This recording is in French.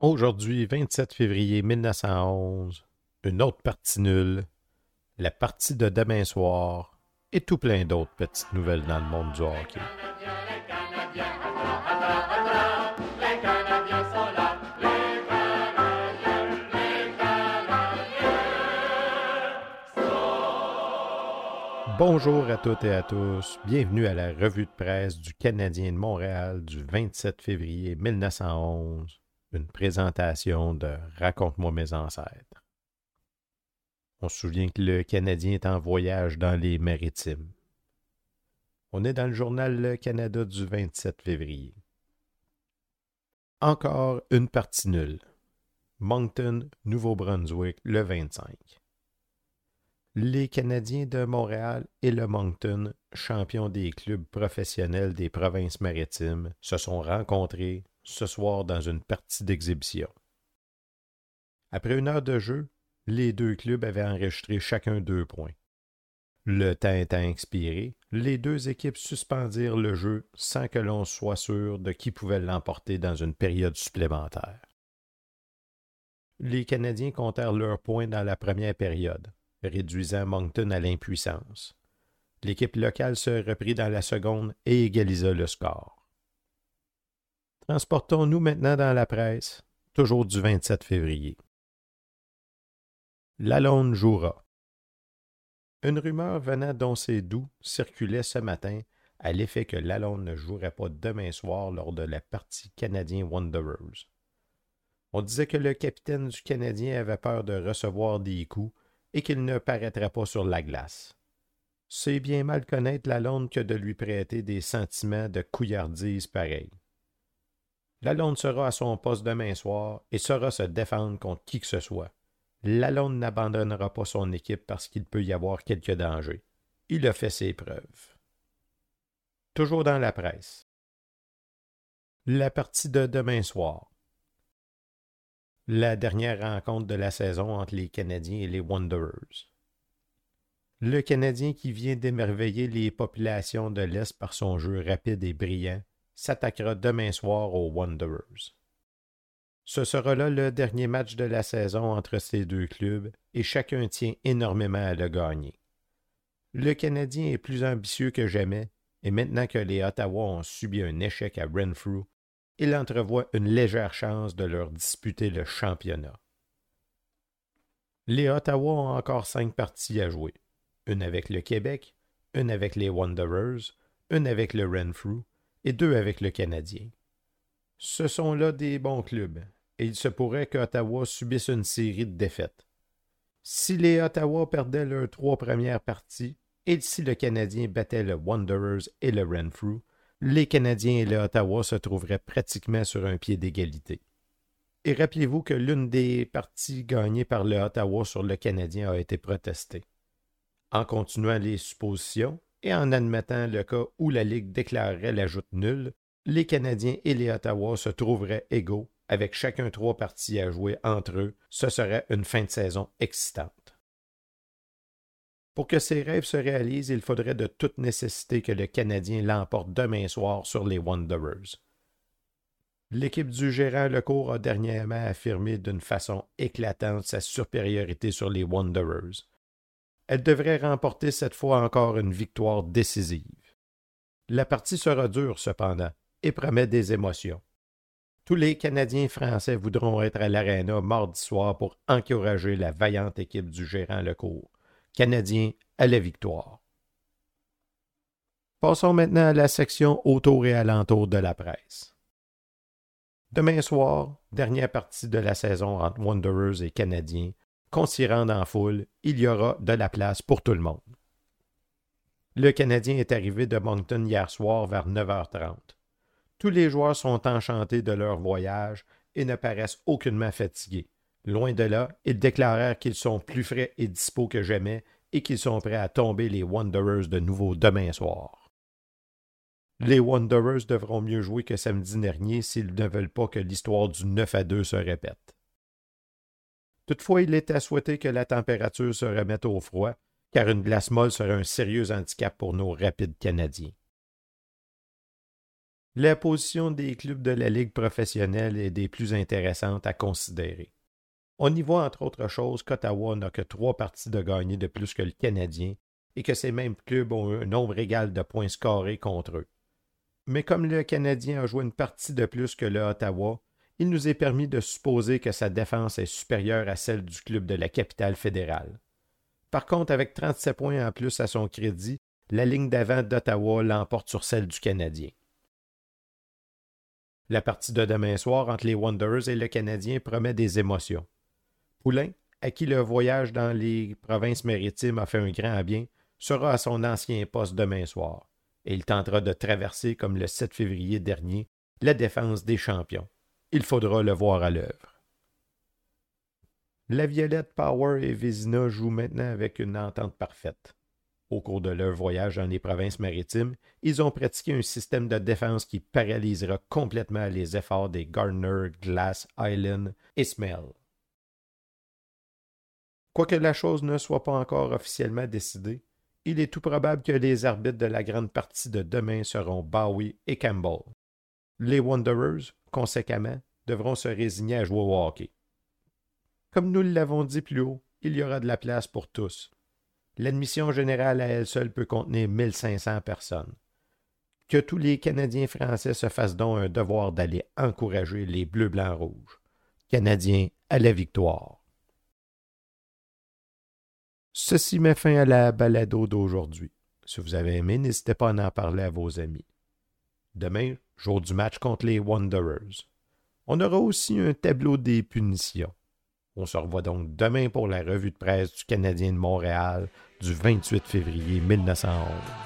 Aujourd'hui, 27 février 1911, une autre partie nulle, la partie de demain soir et tout plein d'autres petites nouvelles dans le monde du hockey. Bonjour à toutes et à tous. Bienvenue à la revue de presse du Canadien de Montréal du 27 février 1911. Une présentation de Raconte-moi mes ancêtres. On se souvient que le Canadien est en voyage dans les maritimes. On est dans le journal Le Canada du 27 février. Encore une partie nulle. Moncton, Nouveau-Brunswick, le 25 les Canadiens de Montréal et le Moncton, champions des clubs professionnels des provinces maritimes, se sont rencontrés ce soir dans une partie d'exhibition. Après une heure de jeu, les deux clubs avaient enregistré chacun deux points. Le temps étant expiré, les deux équipes suspendirent le jeu sans que l'on soit sûr de qui pouvait l'emporter dans une période supplémentaire. Les Canadiens comptèrent leurs points dans la première période, réduisant Moncton à l'impuissance. L'équipe locale se reprit dans la seconde et égalisa le score. Transportons-nous maintenant dans la presse, toujours du 27 février. Lalonde jouera. Une rumeur venant doux circulait ce matin à l'effet que Lalonde ne jouerait pas demain soir lors de la partie Canadien Wanderers. On disait que le capitaine du Canadien avait peur de recevoir des coups et qu'il ne paraîtrait pas sur la glace. C'est bien mal connaître Lalonde que de lui prêter des sentiments de couillardise pareils. Lalonde sera à son poste demain soir et saura se défendre contre qui que ce soit. Lalonde n'abandonnera pas son équipe parce qu'il peut y avoir quelques dangers. Il a fait ses preuves. Toujours dans la presse. La partie de demain soir la dernière rencontre de la saison entre les Canadiens et les Wanderers. Le Canadien qui vient d'émerveiller les populations de l'Est par son jeu rapide et brillant s'attaquera demain soir aux Wanderers. Ce sera là le dernier match de la saison entre ces deux clubs et chacun tient énormément à le gagner. Le Canadien est plus ambitieux que jamais et maintenant que les Ottawa ont subi un échec à Renfrew, il entrevoit une légère chance de leur disputer le championnat. Les Ottawa ont encore cinq parties à jouer, une avec le Québec, une avec les Wanderers, une avec le Renfrew et deux avec le Canadien. Ce sont là des bons clubs, et il se pourrait qu'Ottawa subisse une série de défaites. Si les Ottawa perdaient leurs trois premières parties, et si le Canadien battait le Wanderers et le Renfrew, les Canadiens et les Ottawa se trouveraient pratiquement sur un pied d'égalité. Et rappelez-vous que l'une des parties gagnées par le Ottawa sur le Canadien a été protestée. En continuant les suppositions et en admettant le cas où la Ligue déclarerait la joute nulle, les Canadiens et les Ottawa se trouveraient égaux, avec chacun trois parties à jouer entre eux. Ce serait une fin de saison excitante. Pour que ces rêves se réalisent, il faudrait de toute nécessité que le Canadien l'emporte demain soir sur les Wanderers. L'équipe du gérant Lecourt a dernièrement affirmé d'une façon éclatante sa supériorité sur les Wanderers. Elle devrait remporter cette fois encore une victoire décisive. La partie sera dure cependant et promet des émotions. Tous les Canadiens français voudront être à l'aréna mardi soir pour encourager la vaillante équipe du gérant Lecourt. Canadien à la victoire. Passons maintenant à la section autour et alentour de la presse. Demain soir, dernière partie de la saison entre Wanderers et Canadiens, qu'on s'y rende en foule, il y aura de la place pour tout le monde. Le Canadien est arrivé de Moncton hier soir vers 9h30. Tous les joueurs sont enchantés de leur voyage et ne paraissent aucunement fatigués. Loin de là, ils déclarèrent qu'ils sont plus frais et dispos que jamais et qu'ils sont prêts à tomber les Wanderers de nouveau demain soir. Les Wanderers devront mieux jouer que samedi dernier s'ils ne veulent pas que l'histoire du 9 à 2 se répète. Toutefois, il est à souhaiter que la température se remette au froid, car une glace molle serait un sérieux handicap pour nos rapides Canadiens. La position des clubs de la Ligue professionnelle est des plus intéressantes à considérer. On y voit entre autres choses qu'Ottawa n'a que trois parties de gagner de plus que le Canadien et que ces mêmes clubs ont un nombre égal de points scorés contre eux. Mais comme le Canadien a joué une partie de plus que le Ottawa, il nous est permis de supposer que sa défense est supérieure à celle du club de la capitale fédérale. Par contre, avec 37 points en plus à son crédit, la ligne d'avant d'Ottawa l'emporte sur celle du Canadien. La partie de demain soir entre les Wanderers et le Canadien promet des émotions. Poulain, à qui le voyage dans les provinces maritimes a fait un grand bien, sera à son ancien poste demain soir, et il tentera de traverser, comme le 7 février dernier, la défense des champions. Il faudra le voir à l'œuvre. La Violette, Power et Vézina jouent maintenant avec une entente parfaite. Au cours de leur voyage dans les provinces maritimes, ils ont pratiqué un système de défense qui paralysera complètement les efforts des Gardner, Glass, Island et Smell. Quoique la chose ne soit pas encore officiellement décidée, il est tout probable que les arbitres de la grande partie de demain seront Bowie et Campbell. Les Wanderers, conséquemment, devront se résigner à jouer au hockey. Comme nous l'avons dit plus haut, il y aura de la place pour tous. L'admission générale à elle seule peut contenir 1500 personnes. Que tous les Canadiens français se fassent donc un devoir d'aller encourager les Bleus, Blancs, Rouges. Canadiens à la victoire. Ceci met fin à la balado d'aujourd'hui. Si vous avez aimé, n'hésitez pas à en parler à vos amis. Demain, jour du match contre les Wanderers. On aura aussi un tableau des punitions. On se revoit donc demain pour la revue de presse du Canadien de Montréal du 28 février 1911.